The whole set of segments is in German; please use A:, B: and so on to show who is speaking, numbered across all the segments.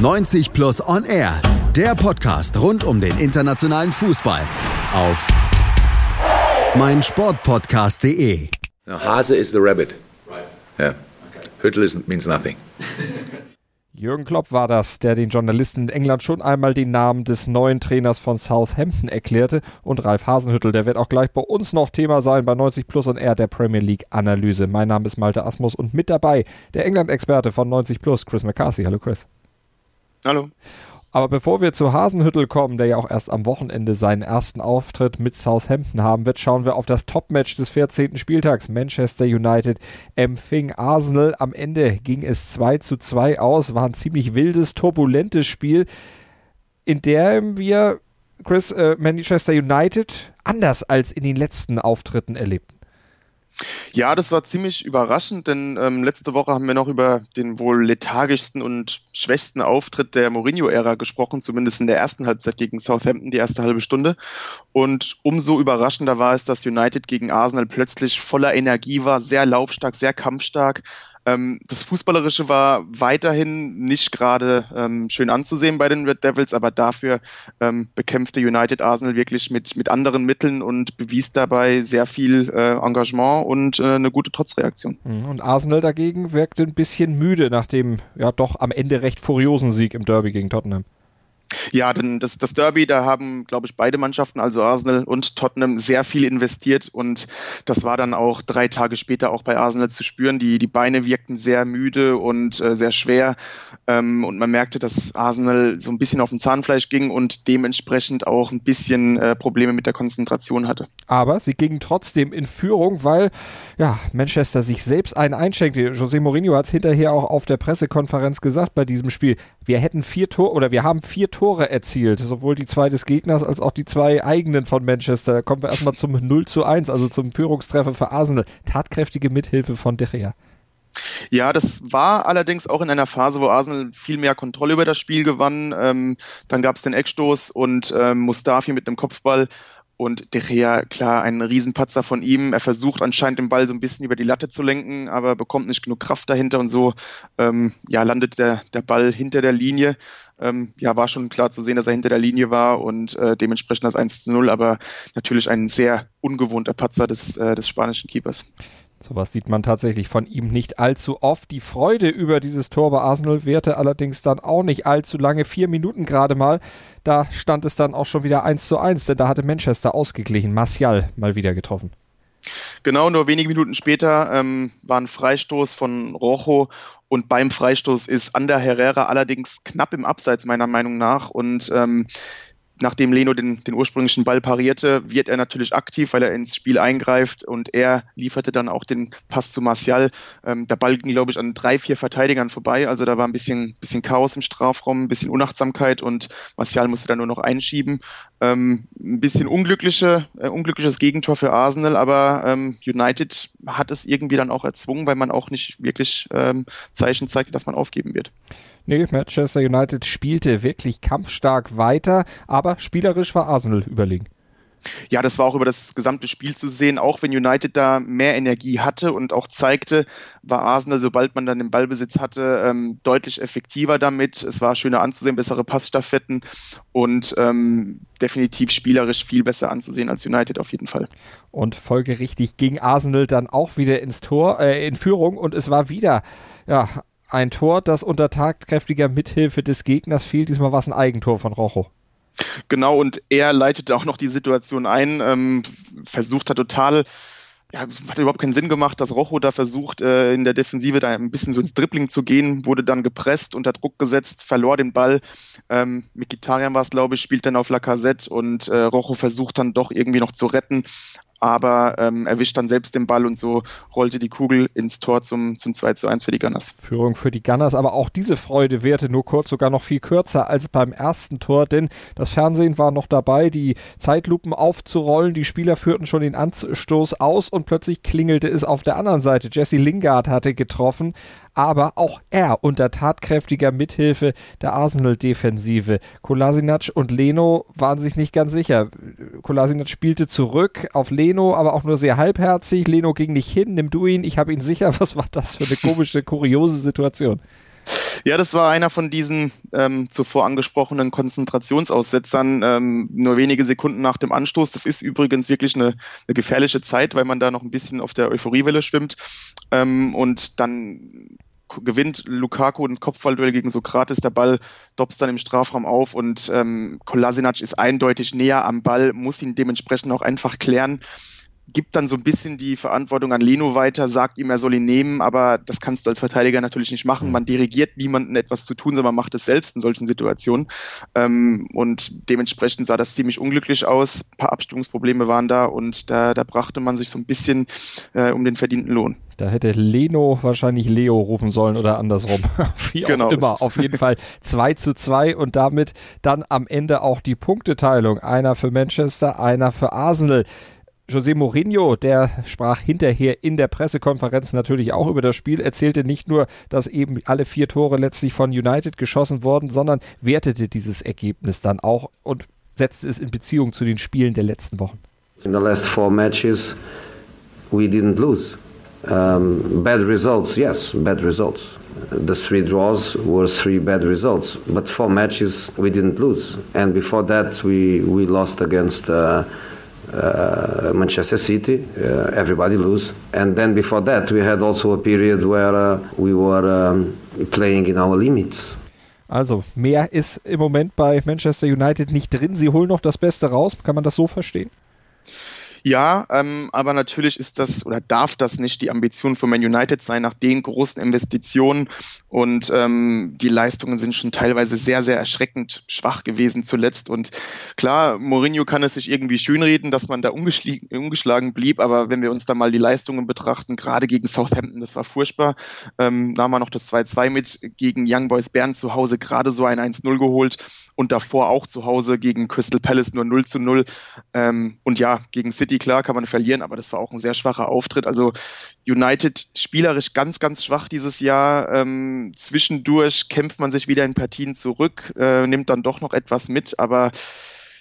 A: 90 Plus On Air, der Podcast rund um den internationalen Fußball auf meinsportpodcast.de.
B: Hase is the rabbit. Right. Yeah. Okay. Hüttel is, means nothing.
C: Jürgen Klopp war das, der den Journalisten in England schon einmal den Namen des neuen Trainers von Southampton erklärte. Und Ralf Hasenhüttel, der wird auch gleich bei uns noch Thema sein bei 90 Plus und R der Premier League Analyse. Mein Name ist Malte Asmus und mit dabei der England-Experte von 90 Plus, Chris McCarthy. Hallo Chris.
D: Hallo.
C: Aber bevor wir zu Hasenhüttel kommen, der ja auch erst am Wochenende seinen ersten Auftritt mit Southampton haben wird, schauen wir auf das Topmatch des 14. Spieltags. Manchester United empfing Arsenal. Am Ende ging es 2 zu 2 aus. War ein ziemlich wildes, turbulentes Spiel, in dem wir Chris äh, Manchester United anders als in den letzten Auftritten erlebten.
D: Ja, das war ziemlich überraschend, denn ähm, letzte Woche haben wir noch über den wohl lethargischsten und schwächsten Auftritt der Mourinho-Ära gesprochen, zumindest in der ersten Halbzeit gegen Southampton, die erste halbe Stunde. Und umso überraschender war es, dass United gegen Arsenal plötzlich voller Energie war, sehr laufstark, sehr kampfstark, ähm, das Fußballerische war weiterhin nicht gerade ähm, schön anzusehen bei den Red Devils, aber dafür ähm, bekämpfte United Arsenal wirklich mit, mit anderen Mitteln und bewies dabei sehr viel äh, Engagement und äh, eine gute Trotzreaktion.
C: Mhm. Und Arsenal dagegen wirkte ein bisschen müde nach dem ja doch am Ende recht furiosen Sieg im Derby gegen Tottenham.
D: Ja, denn das, das Derby, da haben, glaube ich, beide Mannschaften, also Arsenal und Tottenham, sehr viel investiert und das war dann auch drei Tage später auch bei Arsenal zu spüren. Die, die Beine wirkten sehr müde und äh, sehr schwer ähm, und man merkte, dass Arsenal so ein bisschen auf dem Zahnfleisch ging und dementsprechend auch ein bisschen äh, Probleme mit der Konzentration hatte.
C: Aber sie gingen trotzdem in Führung, weil ja, Manchester sich selbst einen einschenkte. José Mourinho hat es hinterher auch auf der Pressekonferenz gesagt bei diesem Spiel. Wir hätten vier Tore oder wir haben vier Tore Tore erzielt, sowohl die zwei des Gegners als auch die zwei eigenen von Manchester. Da kommen wir erstmal zum 0 zu 1, also zum Führungstreffer für Arsenal. Tatkräftige Mithilfe von De Gea.
D: Ja, das war allerdings auch in einer Phase, wo Arsenal viel mehr Kontrolle über das Spiel gewann. Ähm, dann gab es den Eckstoß und ähm, Mustafi mit einem Kopfball und De Gea, klar, ein Riesenpatzer von ihm. Er versucht anscheinend den Ball so ein bisschen über die Latte zu lenken, aber bekommt nicht genug Kraft dahinter und so ähm, ja, landet der, der Ball hinter der Linie ähm, ja, war schon klar zu sehen, dass er hinter der Linie war und äh, dementsprechend das 1 zu 0, aber natürlich ein sehr ungewohnter Patzer des, äh, des spanischen Keepers.
C: Sowas sieht man tatsächlich von ihm nicht allzu oft. Die Freude über dieses Tor bei Arsenal währte allerdings dann auch nicht allzu lange. Vier Minuten gerade mal. Da stand es dann auch schon wieder 1 zu 1, denn da hatte Manchester ausgeglichen. Martial mal wieder getroffen.
D: Genau, nur wenige Minuten später ähm, war ein Freistoß von Rojo und beim Freistoß ist Ander Herrera allerdings knapp im Abseits meiner Meinung nach. Und ähm, nachdem Leno den, den ursprünglichen Ball parierte, wird er natürlich aktiv, weil er ins Spiel eingreift und er lieferte dann auch den Pass zu Martial. Ähm, der Ball ging, glaube ich, an drei, vier Verteidigern vorbei. Also da war ein bisschen, bisschen Chaos im Strafraum, ein bisschen Unachtsamkeit und Martial musste dann nur noch einschieben. Ähm, ein bisschen unglückliche, äh, unglückliches Gegentor für Arsenal, aber ähm, United hat es irgendwie dann auch erzwungen, weil man auch nicht wirklich ähm, Zeichen zeigte, dass man aufgeben wird.
C: Nee, Manchester United spielte wirklich kampfstark weiter, aber spielerisch war Arsenal überlegen.
D: Ja, das war auch über das gesamte Spiel zu sehen. Auch wenn United da mehr Energie hatte und auch zeigte, war Arsenal, sobald man dann den Ballbesitz hatte, ähm, deutlich effektiver damit. Es war schöner anzusehen, bessere Passstaffetten und ähm, definitiv spielerisch viel besser anzusehen als United auf jeden Fall.
C: Und folgerichtig ging Arsenal dann auch wieder ins Tor, äh, in Führung und es war wieder ja, ein Tor, das unter tatkräftiger Mithilfe des Gegners fiel. Diesmal war es ein Eigentor von Rojo.
D: Genau, und er leitete auch noch die Situation ein, ähm, versucht hat total ja, hat überhaupt keinen Sinn gemacht, dass Rojo da versucht, äh, in der Defensive da ein bisschen so ins Dribbling zu gehen, wurde dann gepresst, unter Druck gesetzt, verlor den Ball. Ähm, Mikitarian war es, glaube ich, spielt dann auf Lacazette und äh, Rojo versucht dann doch irgendwie noch zu retten, aber ähm, erwischt dann selbst den Ball und so rollte die Kugel ins Tor zum, zum 2 zu 1 für die Gunners.
C: Führung für die Gunners, aber auch diese Freude währte nur kurz, sogar noch viel kürzer als beim ersten Tor, denn das Fernsehen war noch dabei, die Zeitlupen aufzurollen, die Spieler führten schon den Anstoß aus und plötzlich klingelte es auf der anderen Seite. Jesse Lingard hatte getroffen, aber auch er unter tatkräftiger Mithilfe der Arsenal-Defensive. Kolasinac und Leno waren sich nicht ganz sicher. Kolasinac spielte zurück auf Leno, aber auch nur sehr halbherzig. Leno ging nicht hin, nimm du ihn, ich habe ihn sicher. Was war das für eine komische, kuriose Situation?
D: Ja, das war einer von diesen ähm, zuvor angesprochenen Konzentrationsaussetzern, ähm, nur wenige Sekunden nach dem Anstoß. Das ist übrigens wirklich eine, eine gefährliche Zeit, weil man da noch ein bisschen auf der Euphoriewelle schwimmt. Ähm, und dann gewinnt Lukaku ein Kopfballduell gegen Sokrates, der Ball dopst dann im Strafraum auf und ähm, Kolasinac ist eindeutig näher am Ball, muss ihn dementsprechend auch einfach klären gibt dann so ein bisschen die Verantwortung an Leno weiter, sagt ihm, er soll ihn nehmen, aber das kannst du als Verteidiger natürlich nicht machen. Man dirigiert niemanden etwas zu tun, sondern man macht es selbst in solchen Situationen. Ähm, und dementsprechend sah das ziemlich unglücklich aus. Ein paar Abstimmungsprobleme waren da und da, da brachte man sich so ein bisschen äh, um den verdienten Lohn.
C: Da hätte Leno wahrscheinlich Leo rufen sollen oder andersrum. Wie genau. auch immer. Auf jeden Fall 2 zu 2 und damit dann am Ende auch die Punkteteilung. Einer für Manchester, einer für Arsenal. José Mourinho, der sprach hinterher in der Pressekonferenz natürlich auch über das Spiel, erzählte nicht nur, dass eben alle vier Tore letztlich von United geschossen wurden, sondern wertete dieses Ergebnis dann auch und setzte es in Beziehung zu den Spielen der letzten Wochen.
E: In the last four matches we didn't lose. Um, bad results, yes, bad results. The three draws were three bad results, but four matches we didn't lose. And before that we we lost against uh, uh, Manchester City, uh, everybody lose. And then before that, we had also a period where uh, we were um, playing in our limits.
C: Also, mehr ist im Moment bei Manchester United nicht drin. Sie holen noch das Beste raus. Kann man das so verstehen?
D: Ja, ähm, aber natürlich ist das oder darf das nicht die Ambition von Man United sein nach den großen Investitionen. Und ähm, die Leistungen sind schon teilweise sehr, sehr erschreckend schwach gewesen zuletzt. Und klar, Mourinho kann es sich irgendwie schönreden, dass man da ungeschlagen blieb, aber wenn wir uns da mal die Leistungen betrachten, gerade gegen Southampton, das war furchtbar, ähm, nahm man noch das 2-2 mit gegen Young Boys Bern zu Hause gerade so ein 1-0 geholt und davor auch zu Hause gegen Crystal Palace nur 0 zu 0 ähm, und ja, gegen City klar, kann man verlieren, aber das war auch ein sehr schwacher Auftritt. Also United spielerisch ganz, ganz schwach dieses Jahr. Ähm, zwischendurch kämpft man sich wieder in Partien zurück, äh, nimmt dann doch noch etwas mit, aber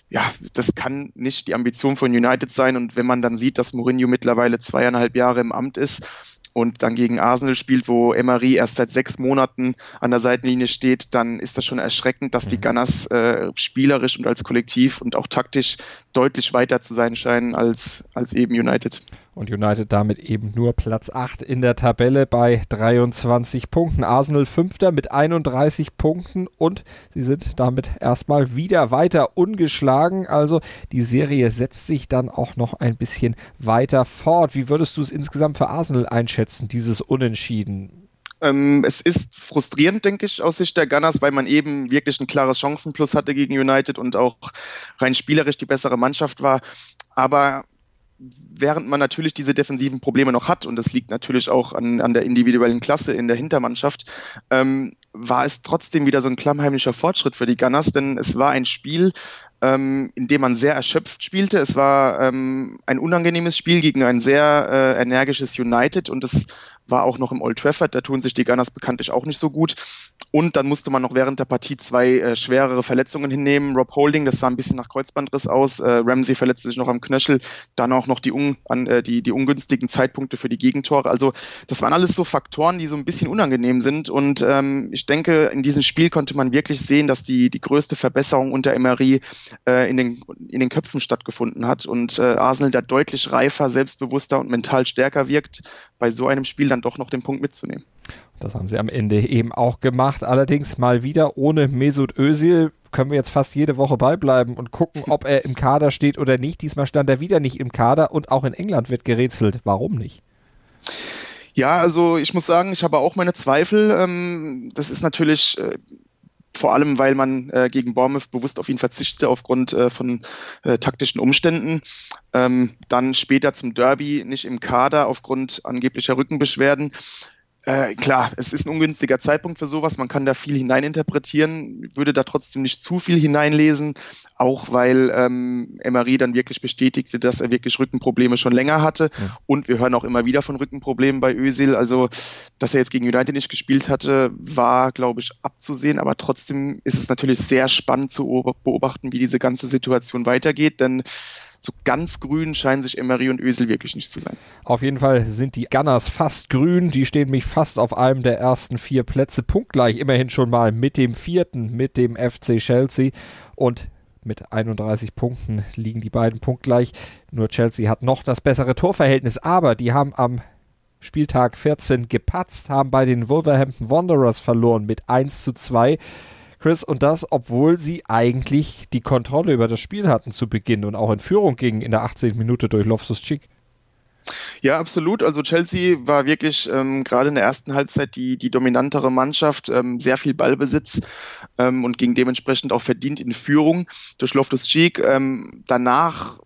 D: ja, das kann nicht die Ambition von United sein. Und wenn man dann sieht, dass Mourinho mittlerweile zweieinhalb Jahre im Amt ist und dann gegen Arsenal spielt, wo Emery erst seit sechs Monaten an der Seitenlinie steht, dann ist das schon erschreckend, dass die mhm. Gunners äh, spielerisch und als Kollektiv und auch taktisch deutlich weiter zu sein scheinen als, als eben United.
C: Und United damit eben nur Platz 8 in der Tabelle bei 23 Punkten. Arsenal Fünfter mit 31 Punkten und sie sind damit erstmal wieder weiter ungeschlagen. Also die Serie setzt sich dann auch noch ein bisschen weiter fort. Wie würdest du es insgesamt für Arsenal einschätzen, dieses Unentschieden?
D: Ähm, es ist frustrierend, denke ich, aus Sicht der Gunners, weil man eben wirklich ein klares Chancenplus hatte gegen United und auch rein spielerisch die bessere Mannschaft war. Aber während man natürlich diese defensiven Probleme noch hat, und das liegt natürlich auch an, an der individuellen Klasse in der Hintermannschaft, ähm, war es trotzdem wieder so ein klammheimlicher Fortschritt für die Gunners, denn es war ein Spiel, ähm, in dem man sehr erschöpft spielte. Es war ähm, ein unangenehmes Spiel gegen ein sehr äh, energisches United und es war auch noch im Old Trafford, da tun sich die Gunners bekanntlich auch nicht so gut. Und dann musste man noch während der Partie zwei äh, schwerere Verletzungen hinnehmen. Rob Holding, das sah ein bisschen nach Kreuzbandriss aus. Äh, Ramsey verletzte sich noch am Knöchel. Dann auch noch die, un, an, äh, die, die ungünstigen Zeitpunkte für die Gegentore. Also das waren alles so Faktoren, die so ein bisschen unangenehm sind. Und ähm, ich denke, in diesem Spiel konnte man wirklich sehen, dass die, die größte Verbesserung unter Emery äh, in, den, in den Köpfen stattgefunden hat. Und äh, Arsenal da deutlich reifer, selbstbewusster und mental stärker wirkt, bei so einem Spiel dann doch noch den Punkt mitzunehmen.
C: Das haben sie am Ende eben auch gemacht. Allerdings mal wieder ohne Mesut Özil können wir jetzt fast jede Woche beibleiben und gucken, ob er im Kader steht oder nicht. Diesmal stand er wieder nicht im Kader und auch in England wird gerätselt. Warum nicht?
D: Ja, also ich muss sagen, ich habe auch meine Zweifel. Ähm, das ist natürlich äh, vor allem, weil man äh, gegen Bournemouth bewusst auf ihn verzichtete aufgrund äh, von taktischen Umständen. Ähm, dann später zum Derby nicht im Kader aufgrund angeblicher Rückenbeschwerden. Äh, klar, es ist ein ungünstiger Zeitpunkt für sowas. Man kann da viel hineininterpretieren, würde da trotzdem nicht zu viel hineinlesen, auch weil ähm, Emery dann wirklich bestätigte, dass er wirklich Rückenprobleme schon länger hatte. Ja. Und wir hören auch immer wieder von Rückenproblemen bei Özil. Also, dass er jetzt gegen United nicht gespielt hatte, war, glaube ich, abzusehen. Aber trotzdem ist es natürlich sehr spannend zu beobachten, wie diese ganze Situation weitergeht. Denn so ganz grün scheinen sich Emery und Ösel wirklich nicht zu sein.
C: Auf jeden Fall sind die Gunners fast grün. Die stehen mich fast auf einem der ersten vier Plätze punktgleich. Immerhin schon mal mit dem vierten, mit dem FC Chelsea. Und mit 31 Punkten liegen die beiden punktgleich. Nur Chelsea hat noch das bessere Torverhältnis, aber die haben am Spieltag 14 gepatzt, haben bei den Wolverhampton Wanderers verloren mit 1 zu 2. Chris, und das, obwohl sie eigentlich die Kontrolle über das Spiel hatten zu Beginn und auch in Führung gingen in der 18. Minute durch Loftus-Cheek.
D: Ja, absolut. Also Chelsea war wirklich ähm, gerade in der ersten Halbzeit die, die dominantere Mannschaft, ähm, sehr viel Ballbesitz ähm, und ging dementsprechend auch verdient in Führung durch Loftus-Cheek. Ähm, danach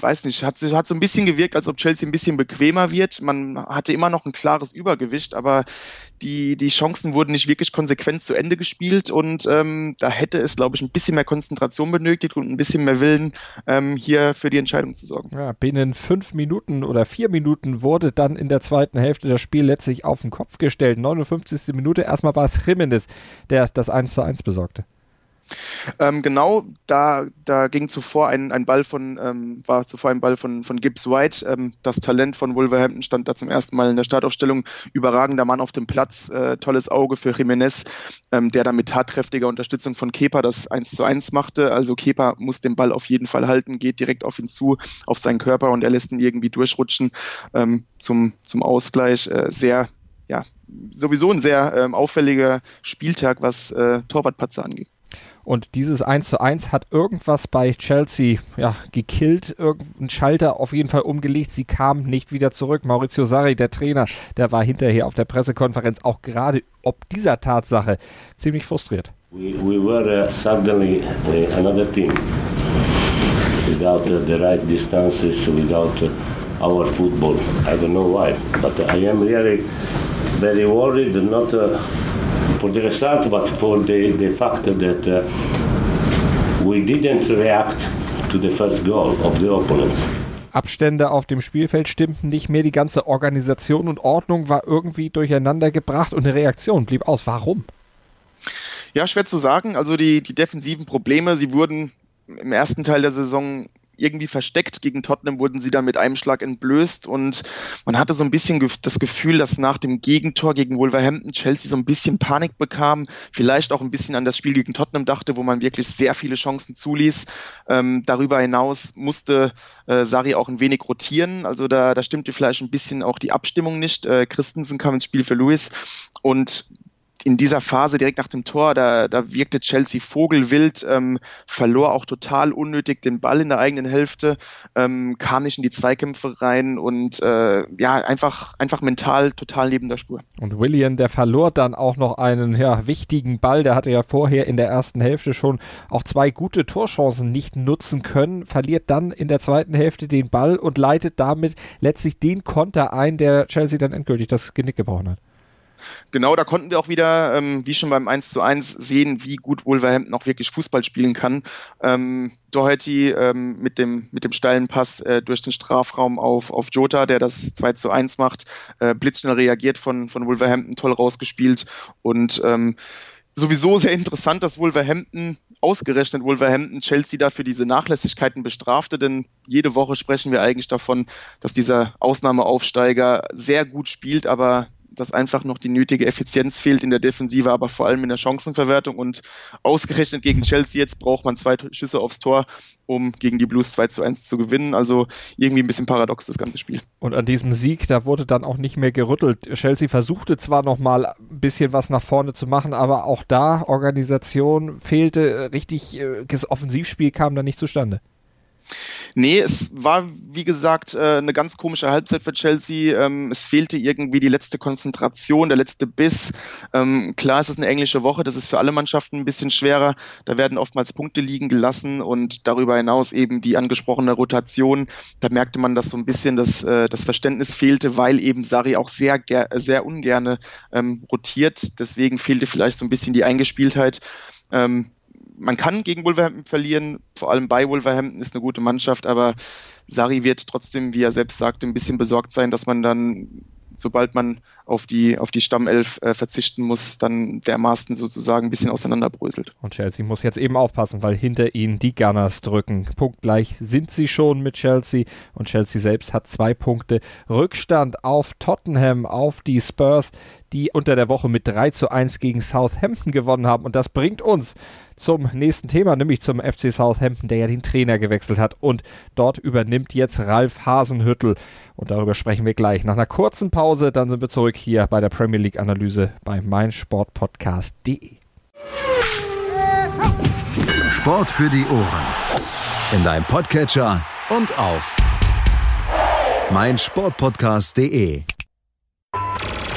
D: weiß nicht, hat, hat so ein bisschen gewirkt, als ob Chelsea ein bisschen bequemer wird. Man hatte immer noch ein klares Übergewicht, aber die, die Chancen wurden nicht wirklich konsequent zu Ende gespielt und ähm, da hätte es, glaube ich, ein bisschen mehr Konzentration benötigt und ein bisschen mehr Willen, ähm, hier für die Entscheidung zu sorgen.
C: Ja, binnen fünf Minuten oder vier Minuten wurde dann in der zweiten Hälfte das Spiel letztlich auf den Kopf gestellt. 59. Minute, erstmal war es Jimenez, der das 1 zu 1 besorgte.
D: Ähm, genau, da, da ging zuvor ein, ein Ball von, ähm, war zuvor ein Ball von, von Gibbs White. Ähm, das Talent von Wolverhampton stand da zum ersten Mal in der Startaufstellung. Überragender Mann auf dem Platz, äh, tolles Auge für Jiménez, ähm, der dann mit tatkräftiger Unterstützung von Kepa das 1 zu 1 machte. Also Kepa muss den Ball auf jeden Fall halten, geht direkt auf ihn zu, auf seinen Körper und er lässt ihn irgendwie durchrutschen ähm, zum, zum Ausgleich. Äh, sehr, ja, sowieso ein sehr ähm, auffälliger Spieltag, was äh, Torwartpatzer angeht.
C: Und dieses 1 zu 1 hat irgendwas bei Chelsea ja, gekillt, irgendeinen Schalter auf jeden Fall umgelegt. Sie kam nicht wieder zurück. Maurizio Sarri, der Trainer, der war hinterher auf der Pressekonferenz auch gerade ob dieser Tatsache ziemlich frustriert.
F: We, we were uh, suddenly uh, another team without uh, the right distances, without uh, our football. I don't know why, but I am really very worried, not uh, for the result, but for the, the fact that uh, we didn't react to the first goal of the opponents.
C: Abstände auf dem Spielfeld stimmten nicht mehr, die ganze Organisation und Ordnung war irgendwie durcheinander gebracht und eine Reaktion blieb aus. Warum?
D: Ja, schwer zu sagen. Also die, die defensiven Probleme, sie wurden im ersten Teil der Saison irgendwie versteckt. Gegen Tottenham wurden sie dann mit einem Schlag entblößt und man hatte so ein bisschen das Gefühl, dass nach dem Gegentor gegen Wolverhampton Chelsea so ein bisschen Panik bekam, vielleicht auch ein bisschen an das Spiel gegen Tottenham dachte, wo man wirklich sehr viele Chancen zuließ. Ähm, darüber hinaus musste äh, Sari auch ein wenig rotieren, also da, da stimmte vielleicht ein bisschen auch die Abstimmung nicht. Äh, Christensen kam ins Spiel für Lewis und in dieser Phase direkt nach dem Tor, da, da wirkte Chelsea vogelwild, ähm, verlor auch total unnötig den Ball in der eigenen Hälfte, ähm, kam nicht in die Zweikämpfe rein und äh, ja, einfach, einfach mental total neben der Spur.
C: Und William, der verlor dann auch noch einen ja, wichtigen Ball, der hatte ja vorher in der ersten Hälfte schon auch zwei gute Torchancen nicht nutzen können, verliert dann in der zweiten Hälfte den Ball und leitet damit letztlich den Konter ein, der Chelsea dann endgültig das Genick gebrochen hat.
D: Genau, da konnten wir auch wieder, ähm, wie schon beim 1 zu 1, sehen, wie gut Wolverhampton auch wirklich Fußball spielen kann. Ähm, Doherty ähm, mit, dem, mit dem steilen Pass äh, durch den Strafraum auf, auf Jota, der das 2 zu 1 macht, äh, blitzschnell reagiert von, von Wolverhampton, toll rausgespielt und ähm, sowieso sehr interessant, dass Wolverhampton, ausgerechnet Wolverhampton, Chelsea dafür diese Nachlässigkeiten bestrafte, denn jede Woche sprechen wir eigentlich davon, dass dieser Ausnahmeaufsteiger sehr gut spielt, aber dass einfach noch die nötige Effizienz fehlt in der Defensive, aber vor allem in der Chancenverwertung. Und ausgerechnet gegen Chelsea jetzt braucht man zwei Schüsse aufs Tor, um gegen die Blues 2 zu 1 zu gewinnen. Also irgendwie ein bisschen paradox, das ganze Spiel.
C: Und an diesem Sieg, da wurde dann auch nicht mehr gerüttelt. Chelsea versuchte zwar noch mal ein bisschen was nach vorne zu machen, aber auch da Organisation fehlte, richtig äh, das Offensivspiel kam da nicht zustande.
D: Nee, es war, wie gesagt, äh, eine ganz komische Halbzeit für Chelsea. Ähm, es fehlte irgendwie die letzte Konzentration, der letzte Biss. Ähm, klar, es ist eine englische Woche, das ist für alle Mannschaften ein bisschen schwerer. Da werden oftmals Punkte liegen gelassen und darüber hinaus eben die angesprochene Rotation. Da merkte man, dass so ein bisschen das, äh, das Verständnis fehlte, weil eben Sari auch sehr, sehr ungerne ähm, rotiert. Deswegen fehlte vielleicht so ein bisschen die Eingespieltheit. Man kann gegen Wolverhampton verlieren, vor allem bei Wolverhampton ist eine gute Mannschaft, aber Sari wird trotzdem, wie er selbst sagte, ein bisschen besorgt sein, dass man dann sobald man auf die, auf die Stammelf äh, verzichten muss, dann dermaßen sozusagen ein bisschen auseinanderbröselt.
C: Und Chelsea muss jetzt eben aufpassen, weil hinter ihnen die Gunners drücken. Punktgleich sind sie schon mit Chelsea und Chelsea selbst hat zwei Punkte Rückstand auf Tottenham, auf die Spurs, die unter der Woche mit 3 zu 1 gegen Southampton gewonnen haben. Und das bringt uns zum nächsten Thema, nämlich zum FC Southampton, der ja den Trainer gewechselt hat. Und dort übernimmt jetzt Ralf Hasenhüttel. Und darüber sprechen wir gleich. Nach einer kurzen Pause, dann sind wir zurück hier bei der Premier League Analyse bei meinsportpodcast.de.
A: Sport für die Ohren. In deinem Podcatcher und auf meinsportpodcast.de.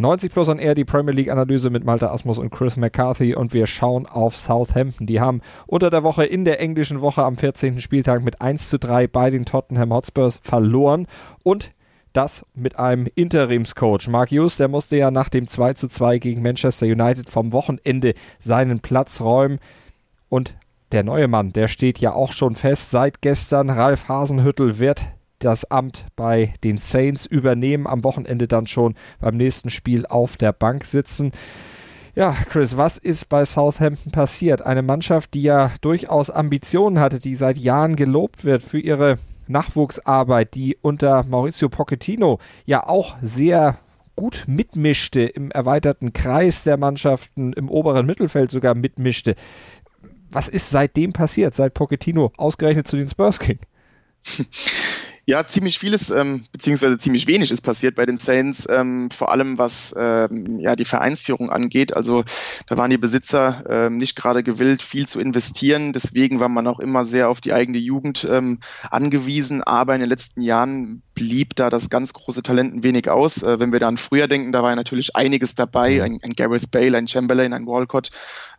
C: 90 Plus on Air, die Premier League Analyse mit Malta Asmus und Chris McCarthy und wir schauen auf Southampton. Die haben unter der Woche in der englischen Woche am 14. Spieltag mit 1 zu 3 bei den Tottenham Hotspurs verloren und das mit einem Interimscoach. Mark Hughes, der musste ja nach dem 2 zu 2 gegen Manchester United vom Wochenende seinen Platz räumen und der neue Mann, der steht ja auch schon fest seit gestern. Ralf Hasenhüttel wird das Amt bei den Saints übernehmen, am Wochenende dann schon beim nächsten Spiel auf der Bank sitzen. Ja, Chris, was ist bei Southampton passiert? Eine Mannschaft, die ja durchaus Ambitionen hatte, die seit Jahren gelobt wird für ihre Nachwuchsarbeit, die unter Maurizio Pochettino ja auch sehr gut mitmischte, im erweiterten Kreis der Mannschaften, im oberen Mittelfeld sogar mitmischte. Was ist seitdem passiert, seit Pochettino ausgerechnet zu den Spurs ging?
D: Ja, ziemlich vieles, ähm, beziehungsweise ziemlich wenig ist passiert bei den Saints, ähm, vor allem was ähm, ja, die Vereinsführung angeht. Also da waren die Besitzer ähm, nicht gerade gewillt, viel zu investieren. Deswegen war man auch immer sehr auf die eigene Jugend ähm, angewiesen. Aber in den letzten Jahren blieb da das ganz große Talent ein wenig aus. Äh, wenn wir da an früher denken, da war ja natürlich einiges dabei. Ein, ein Gareth Bale, ein Chamberlain, ein Walcott.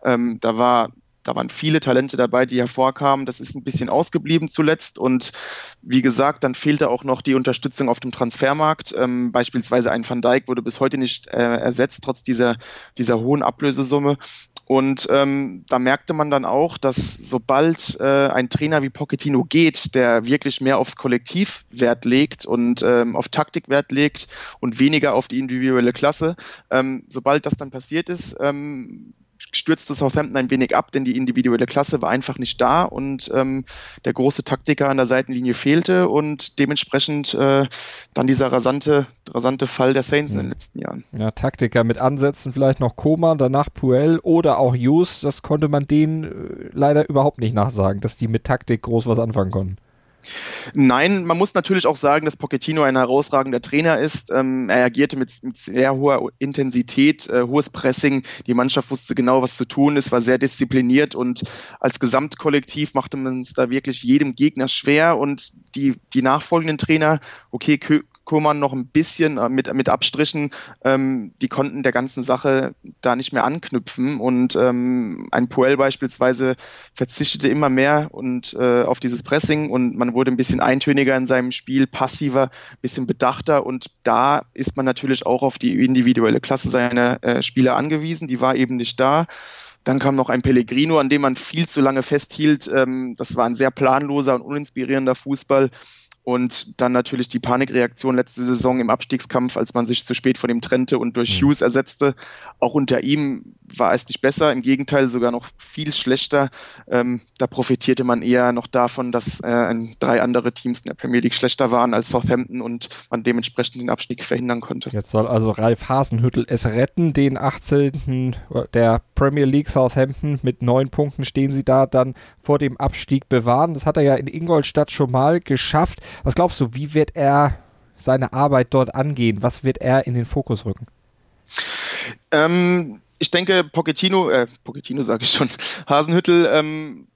D: Ähm, da war da waren viele Talente dabei, die hervorkamen. Das ist ein bisschen ausgeblieben zuletzt. Und wie gesagt, dann fehlte auch noch die Unterstützung auf dem Transfermarkt. Ähm, beispielsweise ein Van Dijk wurde bis heute nicht äh, ersetzt, trotz dieser, dieser hohen Ablösesumme. Und ähm, da merkte man dann auch, dass sobald äh, ein Trainer wie Pochettino geht, der wirklich mehr aufs Kollektiv Wert legt und ähm, auf Taktik Wert legt und weniger auf die individuelle Klasse, ähm, sobald das dann passiert ist, ähm, stürzte Southampton ein wenig ab, denn die individuelle Klasse war einfach nicht da und ähm, der große Taktiker an der Seitenlinie fehlte und dementsprechend äh, dann dieser rasante, rasante Fall der Saints in den letzten Jahren.
C: Ja, Taktiker mit Ansätzen vielleicht noch Koma, danach Puel oder auch Hughes, das konnte man denen äh, leider überhaupt nicht nachsagen, dass die mit Taktik groß was anfangen konnten.
D: Nein, man muss natürlich auch sagen, dass Pochettino ein herausragender Trainer ist. Ähm, er agierte mit, mit, sehr hoher Intensität, äh, hohes Pressing. Die Mannschaft wusste genau, was zu tun ist, war sehr diszipliniert und als Gesamtkollektiv machte man es da wirklich jedem Gegner schwer. Und die, die nachfolgenden Trainer, okay, Koman noch ein bisschen äh, mit, mit Abstrichen, ähm, die konnten der ganzen Sache da nicht mehr anknüpfen. Und ähm, ein Puel beispielsweise verzichtete immer mehr und äh, auf dieses Pressing und man wurde ein bisschen eintöniger in seinem Spiel, passiver, ein bisschen bedachter. Und da ist man natürlich auch auf die individuelle Klasse seiner äh, Spieler angewiesen. Die war eben nicht da. Dann kam noch ein Pellegrino, an dem man viel zu lange festhielt. Ähm, das war ein sehr planloser und uninspirierender Fußball. Und dann natürlich die Panikreaktion letzte Saison im Abstiegskampf, als man sich zu spät von ihm trennte und durch mhm. Hughes ersetzte. Auch unter ihm war es nicht besser, im Gegenteil sogar noch viel schlechter. Ähm, da profitierte man eher noch davon, dass äh, drei andere Teams in der Premier League schlechter waren als Southampton und man dementsprechend den Abstieg verhindern konnte.
C: Jetzt soll also Ralf Hasenhüttel es retten, den 18. der Premier League Southampton mit neun Punkten stehen sie da dann vor dem Abstieg bewahren. Das hat er ja in Ingolstadt schon mal geschafft. Was glaubst du, wie wird er seine Arbeit dort angehen? Was wird er in den Fokus rücken?
D: Ähm, ich denke, Pochettino, äh, Pochettino sage ich schon, Hasenhüttel ähm,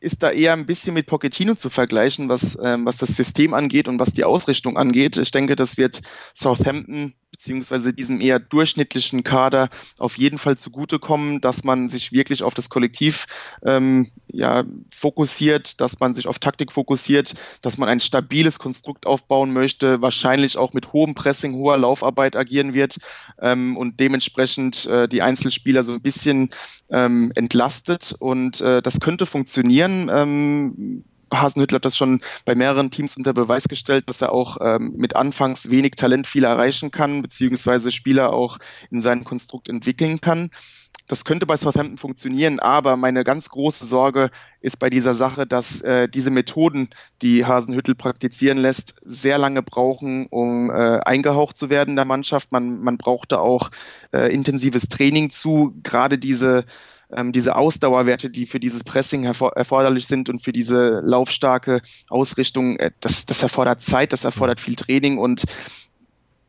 D: ist da eher ein bisschen mit Pochettino zu vergleichen, was, ähm, was das System angeht und was die Ausrichtung angeht. Ich denke, das wird Southampton beziehungsweise diesem eher durchschnittlichen Kader auf jeden Fall zugutekommen, dass man sich wirklich auf das Kollektiv ähm, ja, fokussiert, dass man sich auf Taktik fokussiert, dass man ein stabiles Konstrukt aufbauen möchte, wahrscheinlich auch mit hohem Pressing, hoher Laufarbeit agieren wird ähm, und dementsprechend äh, die Einzelspieler so ein bisschen ähm, entlastet und äh, das könnte funktionieren. Hasenhüttl hat das schon bei mehreren Teams unter Beweis gestellt, dass er auch ähm, mit anfangs wenig Talent viel erreichen kann, beziehungsweise Spieler auch in seinem Konstrukt entwickeln kann. Das könnte bei Southampton funktionieren, aber meine ganz große Sorge ist bei dieser Sache, dass äh, diese Methoden, die Hasenhüttel praktizieren lässt, sehr lange brauchen, um äh, eingehaucht zu werden in der Mannschaft. Man, man brauchte auch äh, intensives Training zu, gerade diese ähm, diese Ausdauerwerte, die für dieses Pressing erforderlich sind und für diese laufstarke Ausrichtung, äh, das, das erfordert Zeit, das erfordert viel Training und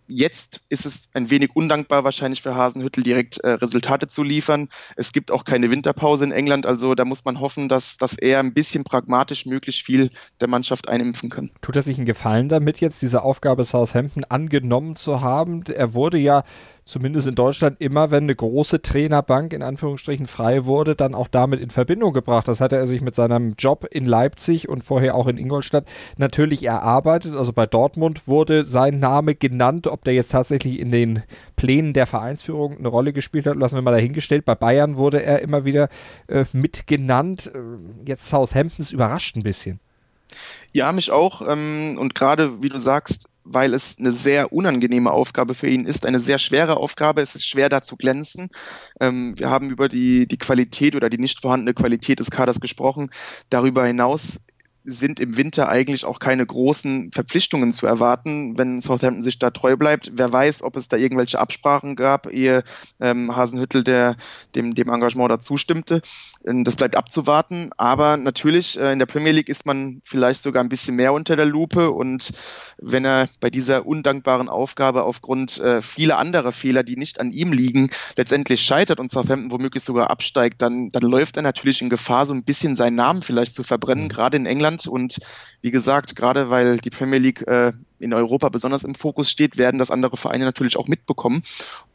D: Jetzt ist es ein wenig undankbar wahrscheinlich für Hasenhüttel direkt äh, Resultate zu liefern. Es gibt auch keine Winterpause in England, also da muss man hoffen, dass, dass er ein bisschen pragmatisch möglichst viel der Mannschaft einimpfen kann.
C: Tut er sich einen Gefallen damit, jetzt diese Aufgabe Southampton angenommen zu haben? Er wurde ja zumindest in Deutschland immer, wenn eine große Trainerbank in Anführungsstrichen frei wurde, dann auch damit in Verbindung gebracht. Das hatte er sich mit seinem Job in Leipzig und vorher auch in Ingolstadt natürlich erarbeitet. Also bei Dortmund wurde sein Name genannt. Ob der jetzt tatsächlich in den Plänen der Vereinsführung eine Rolle gespielt hat, lassen wir mal dahingestellt. Bei Bayern wurde er immer wieder äh, mitgenannt. Äh, jetzt Southamptons überrascht ein bisschen.
D: Ja, mich auch. Ähm, und gerade, wie du sagst, weil es eine sehr unangenehme Aufgabe für ihn ist, eine sehr schwere Aufgabe. Es ist schwer, da zu glänzen. Ähm, wir haben über die, die Qualität oder die nicht vorhandene Qualität des Kaders gesprochen. Darüber hinaus sind im Winter eigentlich auch keine großen Verpflichtungen zu erwarten, wenn Southampton sich da treu bleibt. Wer weiß, ob es da irgendwelche Absprachen gab, ehe ähm, Hasenhüttel der, dem, dem Engagement da zustimmte. Ähm, das bleibt abzuwarten. Aber natürlich, äh, in der Premier League ist man vielleicht sogar ein bisschen mehr unter der Lupe. Und wenn er bei dieser undankbaren Aufgabe aufgrund äh, vieler anderer Fehler, die nicht an ihm liegen, letztendlich scheitert und Southampton womöglich sogar absteigt, dann, dann läuft er natürlich in Gefahr, so ein bisschen seinen Namen vielleicht zu verbrennen, mhm. gerade in England England. Und wie gesagt, gerade weil die Premier League äh, in Europa besonders im Fokus steht, werden das andere Vereine natürlich auch mitbekommen.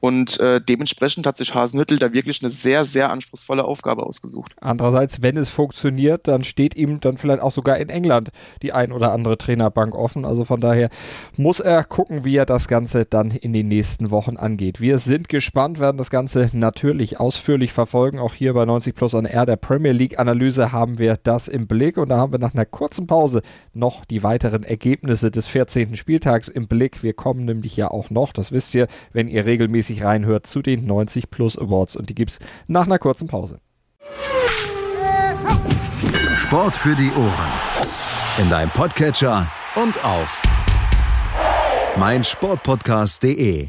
D: Und äh, dementsprechend hat sich Hasenhüttel da wirklich eine sehr, sehr anspruchsvolle Aufgabe ausgesucht.
C: Andererseits, wenn es funktioniert, dann steht ihm dann vielleicht auch sogar in England die ein oder andere Trainerbank offen. Also von daher muss er gucken, wie er das Ganze dann in den nächsten Wochen angeht. Wir sind gespannt, werden das Ganze natürlich ausführlich verfolgen. Auch hier bei 90 Plus an R der Premier League Analyse haben wir das im Blick. Und da haben wir nach einer kurzen Pause noch die weiteren Ergebnisse des 14. Spieltags im Blick. Wir kommen nämlich ja auch noch, das wisst ihr, wenn ihr regelmäßig reinhört, zu den 90 Plus Awards und die gibt es nach einer kurzen Pause.
A: Sport für die Ohren. In deinem Podcatcher und auf meinsportpodcast.de.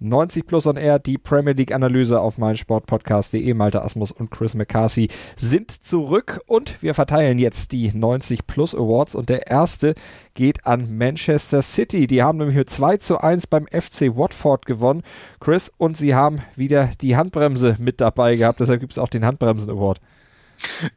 C: 90 Plus on Air, die Premier League Analyse auf meinsportpodcast.de. Malte Asmus und Chris McCarthy sind zurück und wir verteilen jetzt die 90 Plus Awards und der erste geht an Manchester City. Die haben nämlich mit 2 zu 1 beim FC Watford gewonnen. Chris, und sie haben wieder die Handbremse mit dabei gehabt, deshalb gibt es auch den Handbremsen Award.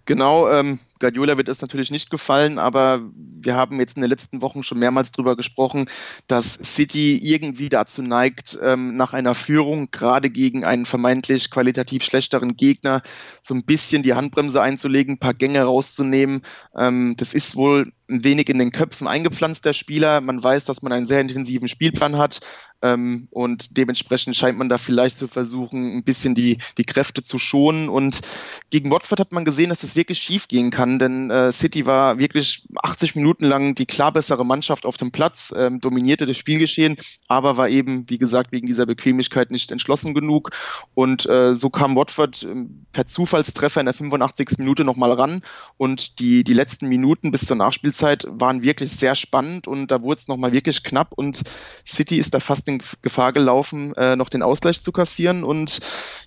D: Genau, ähm, Guardiola wird es natürlich nicht gefallen, aber wir haben jetzt in den letzten Wochen schon mehrmals darüber gesprochen, dass City irgendwie dazu neigt, ähm, nach einer Führung gerade gegen einen vermeintlich qualitativ schlechteren Gegner so ein bisschen die Handbremse einzulegen, ein paar Gänge rauszunehmen. Ähm, das ist wohl ein wenig in den Köpfen eingepflanzt der Spieler. Man weiß, dass man einen sehr intensiven Spielplan hat ähm, und dementsprechend scheint man da vielleicht zu versuchen, ein bisschen die, die Kräfte zu schonen. Und gegen Watford hat man gesehen, dass das wirklich schief gehen kann kann, denn äh, City war wirklich 80 Minuten lang die klar bessere Mannschaft auf dem Platz, ähm, dominierte das Spielgeschehen, aber war eben, wie gesagt, wegen dieser Bequemlichkeit nicht entschlossen genug. Und äh, so kam Watford äh, per Zufallstreffer in der 85. Minute nochmal ran. Und die, die letzten Minuten bis zur Nachspielzeit waren wirklich sehr spannend und da wurde es nochmal wirklich knapp. Und City ist da fast in Gefahr gelaufen, äh, noch den Ausgleich zu kassieren. Und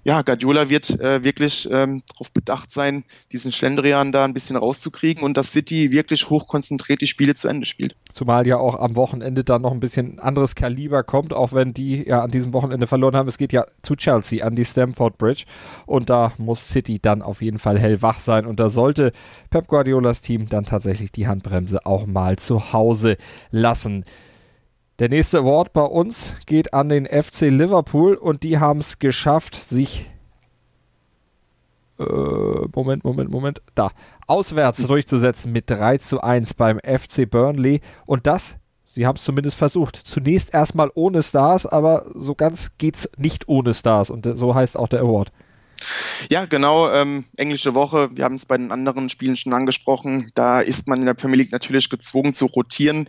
D: ja, Guardiola wird äh, wirklich ähm, darauf bedacht sein, diesen Schlendrian da ein bisschen rauszukriegen und dass City wirklich hochkonzentriert die Spiele zu Ende spielt.
C: Zumal ja auch am Wochenende dann noch ein bisschen anderes Kaliber kommt, auch wenn die ja an diesem Wochenende verloren haben. Es geht ja zu Chelsea an die Stamford Bridge und da muss City dann auf jeden Fall hellwach sein und da sollte Pep Guardiolas Team dann tatsächlich die Handbremse auch mal zu Hause lassen. Der nächste Award bei uns geht an den FC Liverpool und die haben es geschafft, sich äh, Moment, Moment, Moment, da, auswärts durchzusetzen mit 3 zu 1 beim FC Burnley und das Sie haben es zumindest versucht. Zunächst erstmal ohne Stars, aber so ganz geht's nicht ohne Stars und so heißt auch der Award.
D: Ja, genau. Ähm, englische Woche. Wir haben es bei den anderen Spielen schon angesprochen. Da ist man in der Premier League natürlich gezwungen zu rotieren.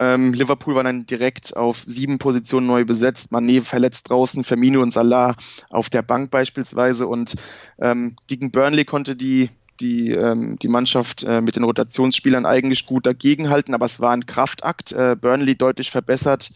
D: Ähm, Liverpool war dann direkt auf sieben Positionen neu besetzt. Mané verletzt draußen, Firmino und Salah auf der Bank beispielsweise. Und ähm, gegen Burnley konnte die die, ähm, die Mannschaft äh, mit den Rotationsspielern eigentlich gut dagegenhalten, aber es war ein Kraftakt. Äh, Burnley deutlich verbessert,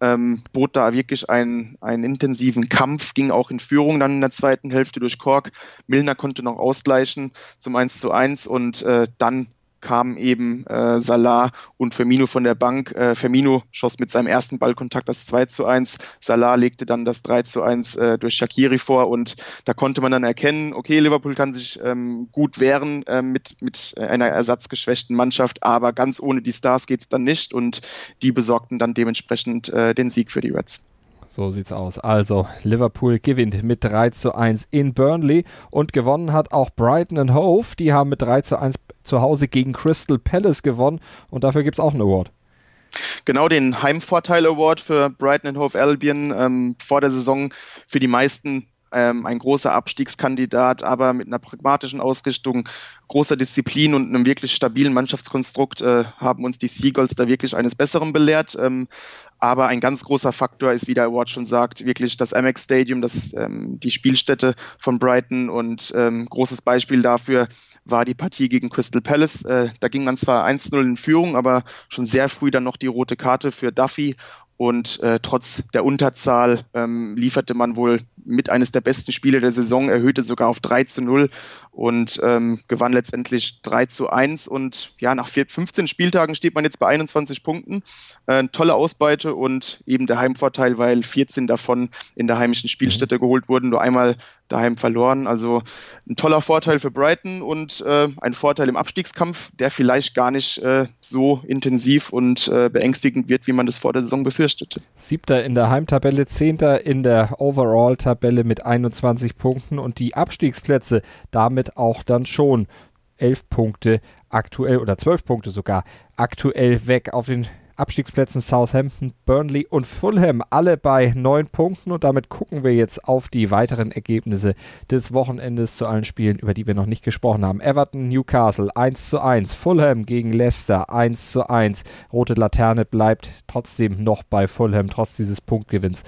D: ähm, bot da wirklich einen, einen intensiven Kampf, ging auch in Führung dann in der zweiten Hälfte durch Kork. Milner konnte noch ausgleichen zum 1 zu 1 und äh, dann kamen eben äh, Salah und Firmino von der Bank. Äh, Firmino schoss mit seinem ersten Ballkontakt das 2 zu 1. Salah legte dann das 3 zu 1 äh, durch Shakiri vor und da konnte man dann erkennen, okay, Liverpool kann sich ähm, gut wehren äh, mit, mit einer ersatzgeschwächten Mannschaft, aber ganz ohne die Stars geht's dann nicht und die besorgten dann dementsprechend äh, den Sieg für die Reds.
C: So sieht's aus. Also, Liverpool gewinnt mit 3 zu 1 in Burnley und gewonnen hat auch Brighton and Hove. Die haben mit 3 zu 1 zu Hause gegen Crystal Palace gewonnen und dafür gibt es auch einen Award.
D: Genau, den Heimvorteil Award für Brighton Hove Albion ähm, vor der Saison für die meisten ähm, ein großer Abstiegskandidat, aber mit einer pragmatischen Ausrichtung, großer Disziplin und einem wirklich stabilen Mannschaftskonstrukt äh, haben uns die Seagulls da wirklich eines Besseren belehrt. Ähm, aber ein ganz großer Faktor ist, wie der Award schon sagt, wirklich das Amex Stadium, das, ähm, die Spielstätte von Brighton und ähm, großes Beispiel dafür, war die Partie gegen Crystal Palace. Äh, da ging man zwar 1-0 in Führung, aber schon sehr früh dann noch die rote Karte für Duffy und äh, trotz der Unterzahl ähm, lieferte man wohl mit eines der besten Spiele der Saison, erhöhte sogar auf 3 zu 0 und ähm, gewann letztendlich 3 zu 1. Und ja, nach 15 Spieltagen steht man jetzt bei 21 Punkten. Äh, tolle Ausbeute und eben der Heimvorteil, weil 14 davon in der heimischen Spielstätte mhm. geholt wurden, nur einmal daheim verloren. Also ein toller Vorteil für Brighton und äh, ein Vorteil im Abstiegskampf, der vielleicht gar nicht äh, so intensiv und äh, beängstigend wird, wie man das vor der Saison befürchtete.
C: Siebter in der Heimtabelle, Zehnter in der Overall-Tabelle mit 21 Punkten und die Abstiegsplätze damit auch dann schon elf Punkte aktuell oder zwölf Punkte sogar aktuell weg auf den Abstiegsplätzen Southampton, Burnley und Fulham alle bei neun Punkten und damit gucken wir jetzt auf die weiteren Ergebnisse des Wochenendes zu allen Spielen, über die wir noch nicht gesprochen haben. Everton, Newcastle 1 zu 1, Fulham gegen Leicester 1 zu 1. Rote Laterne bleibt trotzdem noch bei Fulham, trotz dieses Punktgewinns.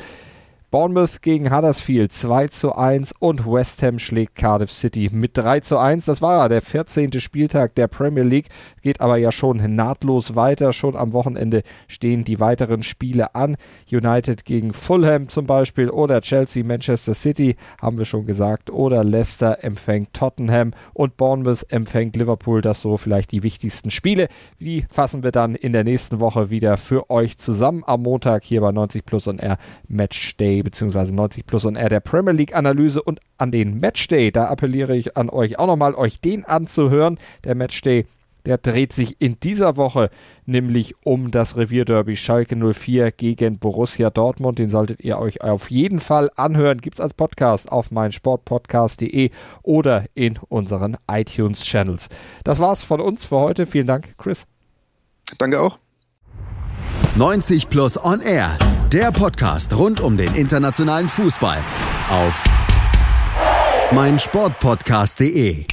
C: Bournemouth gegen Huddersfield 2 zu 1 und West Ham schlägt Cardiff City mit 3 zu 1. Das war der 14. Spieltag der Premier League, geht aber ja schon nahtlos weiter. Schon am Wochenende stehen die weiteren Spiele an. United gegen Fulham zum Beispiel oder Chelsea Manchester City, haben wir schon gesagt, oder Leicester empfängt Tottenham und Bournemouth empfängt Liverpool. Das so vielleicht die wichtigsten Spiele. Die fassen wir dann in der nächsten Woche wieder für euch zusammen am Montag hier bei 90 Plus und R Match Day bzw. 90 Plus und R der Premier League Analyse und an den Matchday. Da appelliere ich an euch auch nochmal, euch den anzuhören. Der Matchday der dreht sich in dieser Woche nämlich um das Revierderby Schalke 04 gegen Borussia Dortmund. Den solltet ihr euch auf jeden Fall anhören. Gibt es als Podcast auf meinsportpodcast.de oder in unseren iTunes-Channels. Das war's von uns für heute. Vielen Dank, Chris.
D: Danke auch.
A: 90 Plus On Air, der Podcast rund um den internationalen Fußball auf meinsportpodcast.de.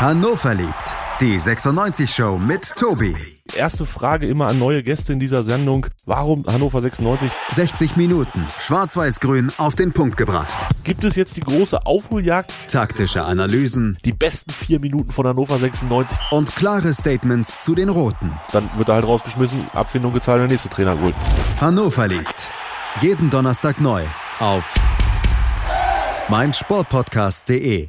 A: Hannover liebt. Die 96 Show mit Tobi.
G: Erste Frage immer an neue Gäste in dieser Sendung. Warum Hannover 96?
A: 60 Minuten. Schwarz-Weiß-Grün auf den Punkt gebracht.
G: Gibt es jetzt die große Aufholjagd?
A: Taktische Analysen.
G: Die besten vier Minuten von Hannover 96.
A: Und klare Statements zu den Roten.
G: Dann wird er halt rausgeschmissen, Abfindung gezahlt, der nächste Trainer geholt.
A: Hannover liebt. Jeden Donnerstag neu auf meinsportpodcast.de.